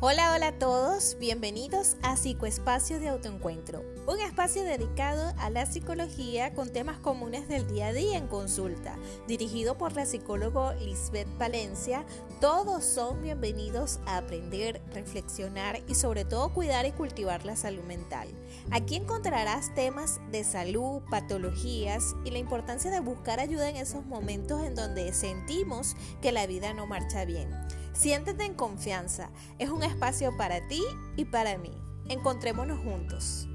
Hola, hola a todos, bienvenidos a Psicoespacio de Autoencuentro, un espacio dedicado a la psicología con temas comunes del día a día en consulta, dirigido por la psicóloga Lisbeth Valencia. Todos son bienvenidos a aprender, reflexionar y sobre todo cuidar y cultivar la salud mental. Aquí encontrarás temas de salud, patologías y la importancia de buscar ayuda en esos momentos en donde sentimos que la vida no marcha bien. Siéntete en confianza, es un espacio para ti y para mí. Encontrémonos juntos.